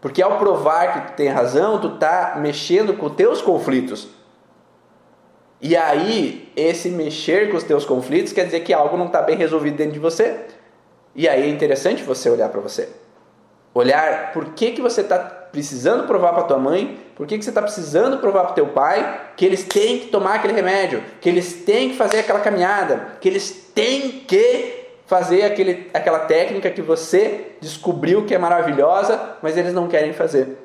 Porque ao provar que tu tem razão, tu está mexendo com teus conflitos. E aí, esse mexer com os teus conflitos quer dizer que algo não está bem resolvido dentro de você. E aí é interessante você olhar para você. Olhar por que, que você está precisando provar para tua mãe, por que, que você está precisando provar para teu pai que eles têm que tomar aquele remédio, que eles têm que fazer aquela caminhada, que eles têm que fazer aquele, aquela técnica que você descobriu que é maravilhosa, mas eles não querem fazer.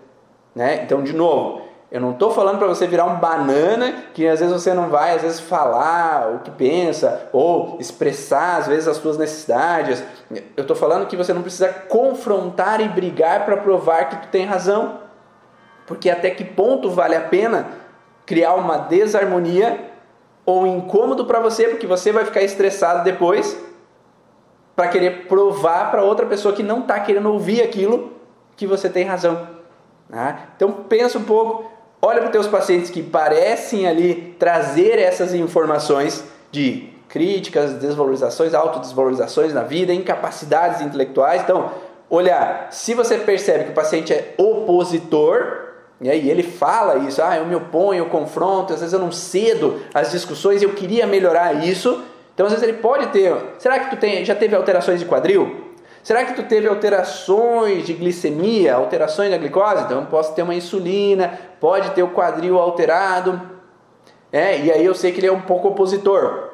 Né? Então, de novo, eu não estou falando para você virar um banana que às vezes você não vai às vezes falar o que pensa ou expressar às vezes as suas necessidades. Eu estou falando que você não precisa confrontar e brigar para provar que tu tem razão. Porque até que ponto vale a pena criar uma desarmonia ou incômodo para você, porque você vai ficar estressado depois para querer provar para outra pessoa que não está querendo ouvir aquilo que você tem razão. Né? Então pensa um pouco, olha para os teus pacientes que parecem ali trazer essas informações de críticas, desvalorizações, autodesvalorizações na vida, incapacidades intelectuais. Então, olhar, se você percebe que o paciente é opositor, e aí ele fala isso, ah, eu me oponho, eu confronto, às vezes eu não cedo às discussões, eu queria melhorar isso. Então às vezes ele pode ter, será que tu tem, já teve alterações de quadril? Será que tu teve alterações de glicemia, alterações da glicose? Então posso ter uma insulina, pode ter o quadril alterado. É, e aí eu sei que ele é um pouco opositor.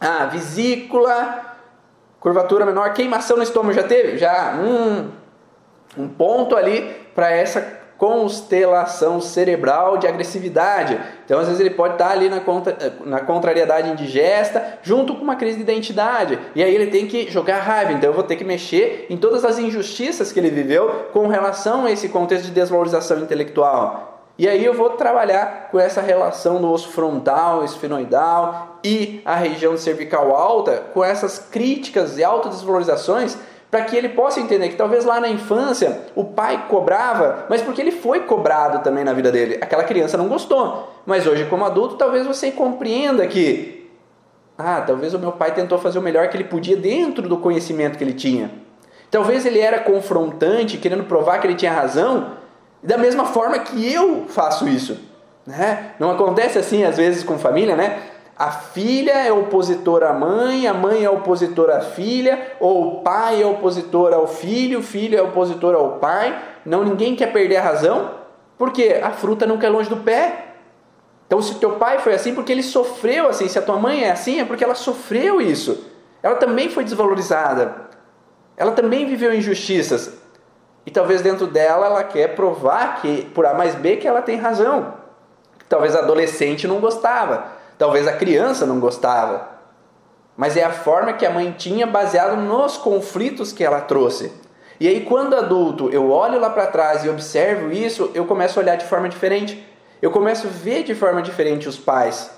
Ah, vesícula, curvatura menor, queimação no estômago já teve? Já, hum, um ponto ali para essa constelação cerebral de agressividade. Então, às vezes, ele pode estar ali na, contra, na contrariedade indigesta, junto com uma crise de identidade. E aí ele tem que jogar raiva. Então, eu vou ter que mexer em todas as injustiças que ele viveu com relação a esse contexto de desvalorização intelectual. E aí eu vou trabalhar com essa relação do osso frontal, esfenoidal e a região cervical alta, com essas críticas e autodesvalorizações para que ele possa entender que talvez lá na infância o pai cobrava, mas porque ele foi cobrado também na vida dele. Aquela criança não gostou, mas hoje como adulto talvez você compreenda que ah, talvez o meu pai tentou fazer o melhor que ele podia dentro do conhecimento que ele tinha. Talvez ele era confrontante, querendo provar que ele tinha razão, da mesma forma que eu faço isso. Né? Não acontece assim às vezes com família, né? A filha é opositora à mãe, a mãe é opositora à filha, ou o pai é opositor ao filho, o filho é opositor ao pai. Não, ninguém quer perder a razão, porque a fruta nunca é longe do pé. Então, se teu pai foi assim, porque ele sofreu assim. Se a tua mãe é assim, é porque ela sofreu isso. Ela também foi desvalorizada. Ela também viveu injustiças. E talvez dentro dela ela quer provar que, por A mais B, que ela tem razão. Talvez a adolescente não gostava. Talvez a criança não gostava, mas é a forma que a mãe tinha baseado nos conflitos que ela trouxe. E aí, quando adulto, eu olho lá para trás e observo isso, eu começo a olhar de forma diferente. Eu começo a ver de forma diferente os pais.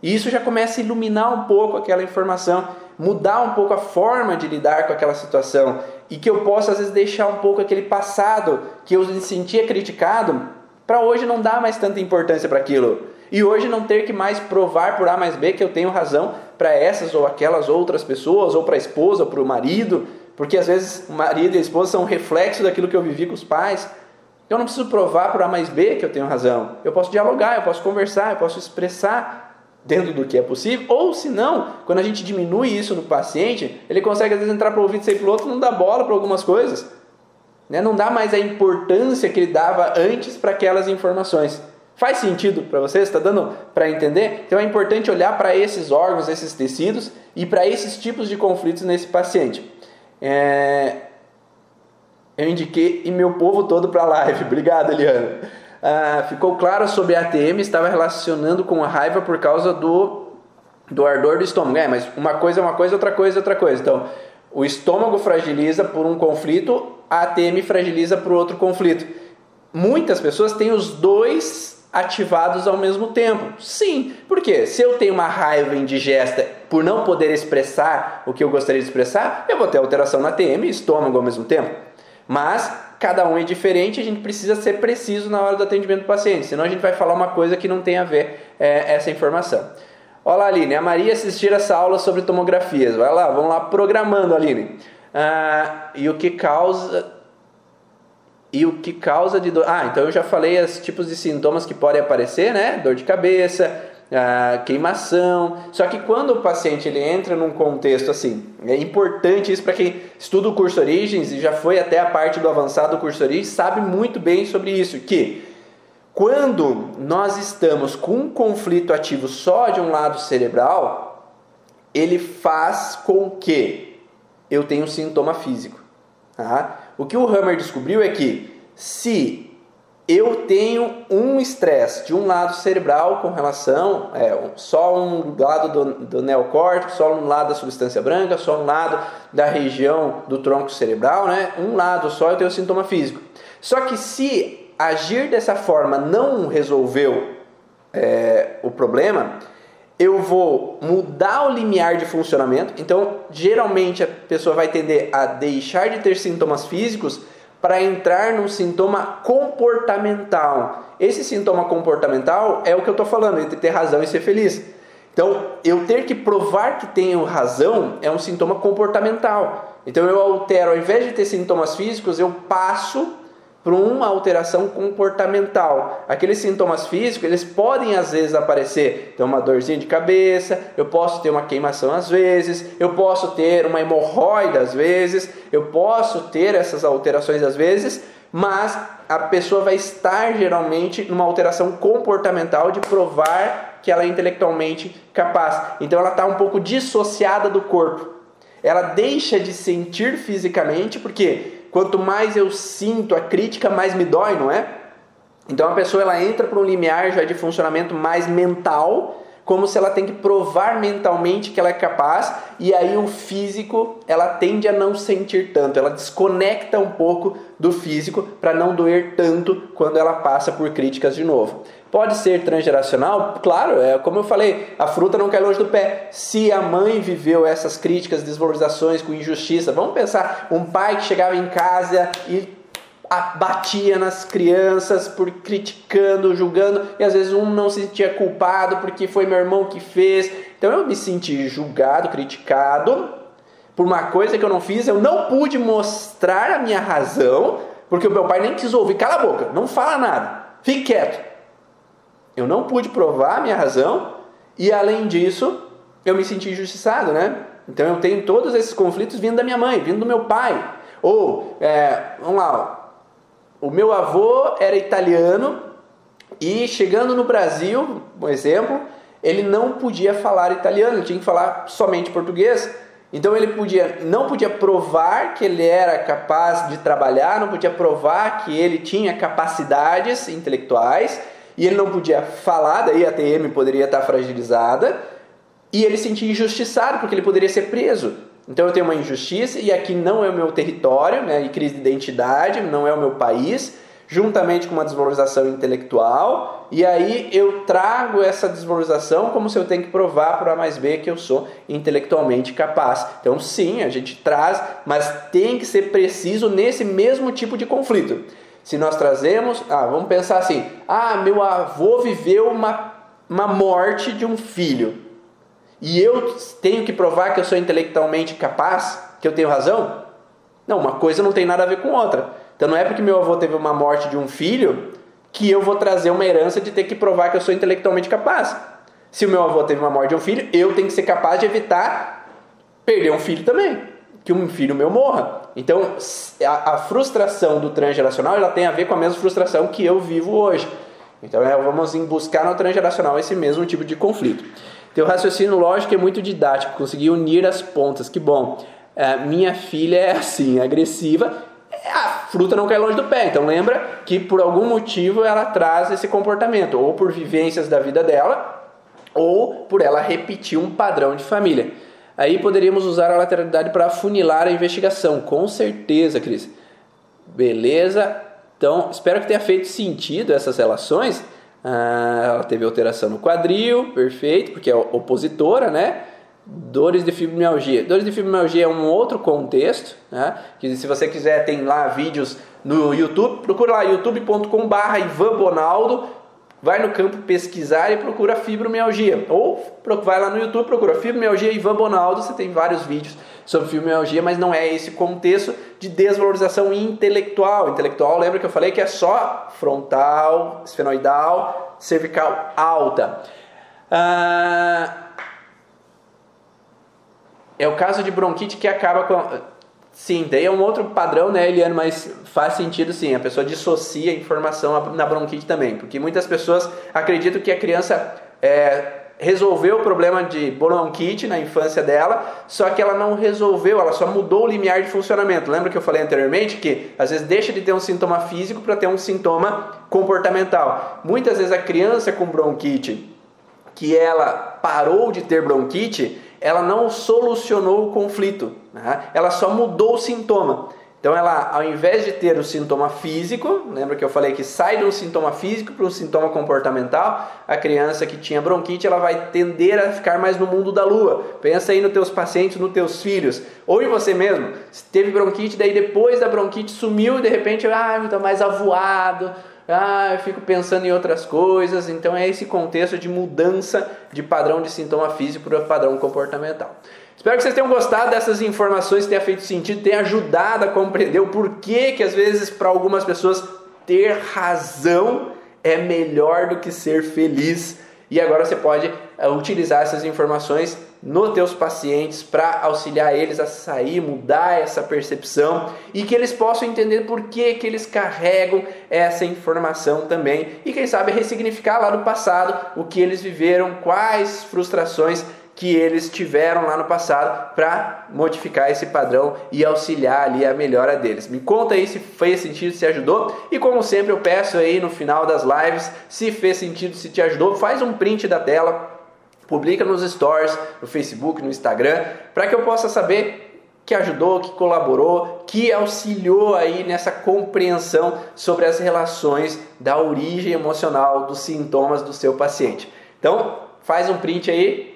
E isso já começa a iluminar um pouco aquela informação, mudar um pouco a forma de lidar com aquela situação. E que eu possa, às vezes, deixar um pouco aquele passado que eu me sentia criticado, para hoje não dar mais tanta importância para aquilo. E hoje não ter que mais provar por A mais B que eu tenho razão para essas ou aquelas outras pessoas, ou para a esposa, ou para o marido, porque às vezes o marido e a esposa são um reflexo daquilo que eu vivi com os pais. Eu não preciso provar por A mais B que eu tenho razão. Eu posso dialogar, eu posso conversar, eu posso expressar dentro do que é possível, ou se não, quando a gente diminui isso no paciente, ele consegue às vezes entrar para o ouvido e sair para outro, não dá bola para algumas coisas. Né? Não dá mais a importância que ele dava antes para aquelas informações. Faz sentido para você? Está dando para entender? Então é importante olhar para esses órgãos, esses tecidos e para esses tipos de conflitos nesse paciente. É... Eu indiquei e meu povo todo para a live. Obrigado, Eliana. Ah, ficou claro sobre a ATM, estava relacionando com a raiva por causa do, do ardor do estômago. É, mas uma coisa é uma coisa, outra coisa é outra coisa. Então, o estômago fragiliza por um conflito, a ATM fragiliza por outro conflito. Muitas pessoas têm os dois ativados ao mesmo tempo? Sim, porque se eu tenho uma raiva indigesta por não poder expressar o que eu gostaria de expressar, eu vou ter alteração na TM e estômago ao mesmo tempo. Mas cada um é diferente, a gente precisa ser preciso na hora do atendimento do paciente, senão a gente vai falar uma coisa que não tem a ver é, essa informação. Olá, Aline. A Maria assistir essa aula sobre tomografias. Vai lá, vamos lá programando, Aline. Ah, e o que causa e o que causa de dor. Ah, então eu já falei os tipos de sintomas que podem aparecer, né? Dor de cabeça, queimação. Só que quando o paciente ele entra num contexto assim, é importante isso para quem estuda o curso Origens e já foi até a parte do avançado do curso Origens, sabe muito bem sobre isso, que quando nós estamos com um conflito ativo só de um lado cerebral, ele faz com que eu tenha um sintoma físico. Tá? O que o Hammer descobriu é que se eu tenho um estresse de um lado cerebral com relação, é, só um lado do, do neocórtex, só um lado da substância branca, só um lado da região do tronco cerebral, né? um lado só eu tenho sintoma físico. Só que se agir dessa forma não resolveu é, o problema, eu vou mudar o limiar de funcionamento. Então, geralmente a pessoa vai tender a deixar de ter sintomas físicos para entrar num sintoma comportamental. Esse sintoma comportamental é o que eu estou falando, entre ter razão e ser feliz. Então, eu ter que provar que tenho razão é um sintoma comportamental. Então, eu altero, ao invés de ter sintomas físicos, eu passo para uma alteração comportamental. Aqueles sintomas físicos, eles podem às vezes aparecer, então uma dorzinha de cabeça, eu posso ter uma queimação às vezes, eu posso ter uma hemorroida às vezes, eu posso ter essas alterações às vezes, mas a pessoa vai estar geralmente numa alteração comportamental de provar que ela é intelectualmente capaz. Então ela está um pouco dissociada do corpo. Ela deixa de sentir fisicamente, porque quanto mais eu sinto a crítica, mais me dói, não é? Então a pessoa ela entra para um limiar já de funcionamento mais mental, como se ela tem que provar mentalmente que ela é capaz, e aí o físico ela tende a não sentir tanto, ela desconecta um pouco do físico para não doer tanto quando ela passa por críticas de novo. Pode ser transgeracional? Claro, é como eu falei, a fruta não cai longe do pé. Se a mãe viveu essas críticas, desvalorizações com injustiça, vamos pensar, um pai que chegava em casa e batia nas crianças por criticando, julgando, e às vezes um não se sentia culpado porque foi meu irmão que fez. Então eu me senti julgado, criticado por uma coisa que eu não fiz, eu não pude mostrar a minha razão, porque o meu pai nem quis ouvir, cala a boca, não fala nada, fique quieto. Eu não pude provar a minha razão e, além disso, eu me senti injustiçado, né? Então eu tenho todos esses conflitos vindo da minha mãe, vindo do meu pai. Ou, é, vamos lá, o meu avô era italiano e chegando no Brasil, um exemplo, ele não podia falar italiano, ele tinha que falar somente português. Então ele podia, não podia provar que ele era capaz de trabalhar, não podia provar que ele tinha capacidades intelectuais, e ele não podia falar, daí a TM poderia estar fragilizada, e ele se sentia injustiçado porque ele poderia ser preso. Então eu tenho uma injustiça e aqui não é o meu território, né, e crise de identidade, não é o meu país, juntamente com uma desvalorização intelectual, e aí eu trago essa desvalorização como se eu tenho que provar para A mais B que eu sou intelectualmente capaz. Então sim, a gente traz, mas tem que ser preciso nesse mesmo tipo de conflito. Se nós trazemos, ah, vamos pensar assim: ah, meu avô viveu uma, uma morte de um filho e eu tenho que provar que eu sou intelectualmente capaz, que eu tenho razão? Não, uma coisa não tem nada a ver com outra. Então não é porque meu avô teve uma morte de um filho que eu vou trazer uma herança de ter que provar que eu sou intelectualmente capaz. Se o meu avô teve uma morte de um filho, eu tenho que ser capaz de evitar perder um filho também que um filho meu morra. Então, a, a, frustração do transgeracional ela tem a ver com a mesma frustração que eu vivo hoje. Então, é, vamos buscar no transgeracional esse mesmo tipo de conflito. Teu raciocínio lógico é muito didático, consegui unir as pontas, que bom. É, minha filha é assim, agressiva, a fruta não cai longe do pé. Então, lembra que por algum motivo ela traz esse comportamento, ou por vivências da vida dela, ou por ela repetir um padrão de família. Aí poderíamos usar a lateralidade para afunilar a investigação, com certeza, Cris. Beleza? Então, espero que tenha feito sentido essas relações. Ah, ela teve alteração no quadril, perfeito, porque é opositora, né? Dores de fibromialgia. Dores de fibromialgia é um outro contexto, né? Que se você quiser tem lá vídeos no YouTube, procura lá youtube.com/barra Ivan Bonaldo vai no campo pesquisar e procura fibromialgia. Ou vai lá no YouTube, procura fibromialgia Ivan Bonaldo, você tem vários vídeos sobre fibromialgia, mas não é esse contexto de desvalorização intelectual. Intelectual, lembra que eu falei que é só frontal, esfenoidal, cervical alta. Ah, é o caso de bronquite que acaba com Sim, daí é um outro padrão, né, Eliane, mas faz sentido sim, a pessoa dissocia a informação na bronquite também, porque muitas pessoas acreditam que a criança é, resolveu o problema de bronquite na infância dela, só que ela não resolveu, ela só mudou o limiar de funcionamento. Lembra que eu falei anteriormente que às vezes deixa de ter um sintoma físico para ter um sintoma comportamental. Muitas vezes a criança com bronquite, que ela parou de ter bronquite, ela não solucionou o conflito, né? ela só mudou o sintoma. Então ela, ao invés de ter o sintoma físico, lembra que eu falei que sai de um sintoma físico para um sintoma comportamental, a criança que tinha bronquite, ela vai tender a ficar mais no mundo da lua. Pensa aí nos teus pacientes, nos teus filhos, ou em você mesmo. Se teve bronquite, daí depois da bronquite sumiu e de repente, ah, estou mais avoado, ah, eu fico pensando em outras coisas. Então é esse contexto de mudança de padrão de sintoma físico para padrão comportamental. Espero que vocês tenham gostado dessas informações, tenha feito sentido, tenha ajudado a compreender o porquê que às vezes para algumas pessoas ter razão é melhor do que ser feliz. E agora você pode uh, utilizar essas informações nos teus pacientes para auxiliar eles a sair, mudar essa percepção e que eles possam entender por que, que eles carregam essa informação também e quem sabe ressignificar lá do passado o que eles viveram, quais frustrações que eles tiveram lá no passado para modificar esse padrão e auxiliar ali a melhora deles. Me conta aí se fez sentido, se ajudou e como sempre eu peço aí no final das lives, se fez sentido, se te ajudou, faz um print da tela, publica nos stories, no Facebook, no Instagram, para que eu possa saber que ajudou, que colaborou, que auxiliou aí nessa compreensão sobre as relações da origem emocional dos sintomas do seu paciente. Então, faz um print aí,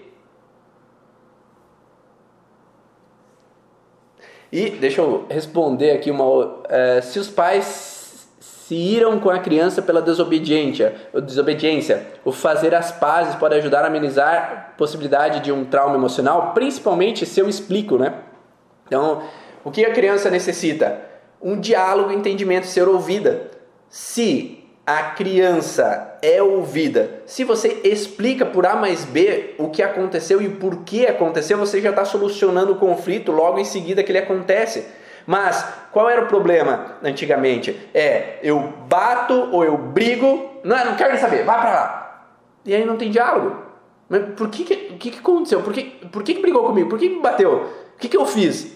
E deixa eu responder aqui uma. É, se os pais se iram com a criança pela desobediência, desobediência, o fazer as pazes pode ajudar a amenizar a possibilidade de um trauma emocional, principalmente se eu explico, né? Então, o que a criança necessita? Um diálogo, entendimento, ser ouvida. Se a criança é ouvida, se você explica por A mais B o que aconteceu e por que aconteceu, você já está solucionando o conflito logo em seguida que ele acontece. Mas qual era o problema antigamente? É eu bato ou eu brigo, não, não quero nem saber, vá para lá. E aí não tem diálogo. Mas por que, que, que, que aconteceu? Por que, por que, que brigou comigo? Por que, me bateu? O que, que eu fiz?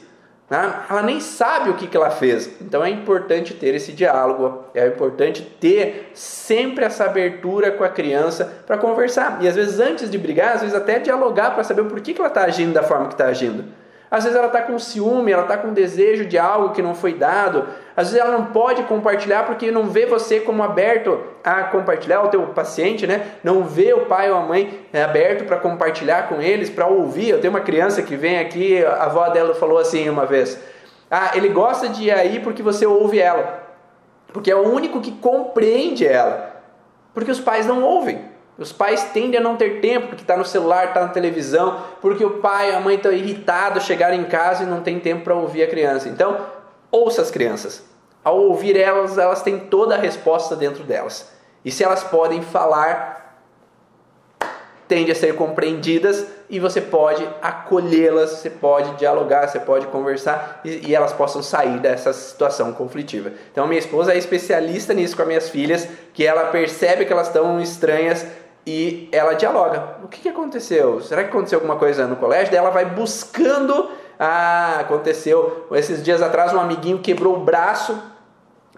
Né? Ela nem sabe o que, que ela fez. Então é importante ter esse diálogo, é importante ter sempre essa abertura com a criança para conversar. E às vezes, antes de brigar, às vezes até dialogar para saber por que, que ela está agindo da forma que está agindo. Às vezes ela está com ciúme, ela está com desejo de algo que não foi dado. Às vezes ela não pode compartilhar porque não vê você como aberto a compartilhar, o teu paciente, né? Não vê o pai ou a mãe é, aberto para compartilhar com eles, para ouvir. Eu tenho uma criança que vem aqui, a avó dela falou assim uma vez: Ah, ele gosta de ir aí porque você ouve ela. Porque é o único que compreende ela. Porque os pais não ouvem. Os pais tendem a não ter tempo porque está no celular, está na televisão, porque o pai, a mãe estão irritados, chegaram em casa e não tem tempo para ouvir a criança. Então, ouça as crianças. Ao ouvir elas, elas têm toda a resposta dentro delas. E se elas podem falar, tende a ser compreendidas e você pode acolhê-las, você pode dialogar, você pode conversar e, e, elas possam sair dessa situação conflitiva. Então, minha esposa é especialista nisso com as minhas filhas, que ela percebe que elas estão estranhas e ela dialoga. O que, que aconteceu? Será que aconteceu alguma coisa no colégio? Daí ela vai buscando. Ah, aconteceu. Esses dias atrás um amiguinho quebrou o braço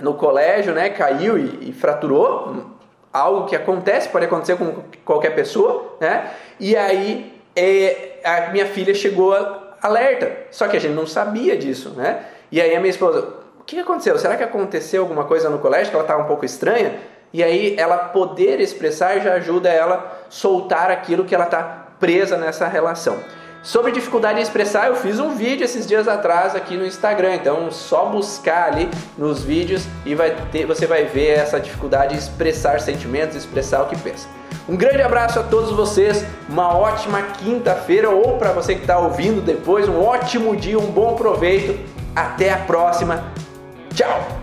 no colégio, né? Caiu e, e fraturou. Algo que acontece, pode acontecer com qualquer pessoa, né? E aí é, a minha filha chegou alerta. Só que a gente não sabia disso, né? E aí a minha esposa, o que aconteceu? Será que aconteceu alguma coisa no colégio que ela estava um pouco estranha? E aí ela poder expressar já ajuda ela soltar aquilo que ela está presa nessa relação. Sobre dificuldade em expressar, eu fiz um vídeo esses dias atrás aqui no Instagram, então só buscar ali nos vídeos e vai ter, você vai ver essa dificuldade em expressar sentimentos, expressar o que pensa. Um grande abraço a todos vocês, uma ótima quinta-feira ou para você que está ouvindo depois, um ótimo dia, um bom proveito. Até a próxima. Tchau!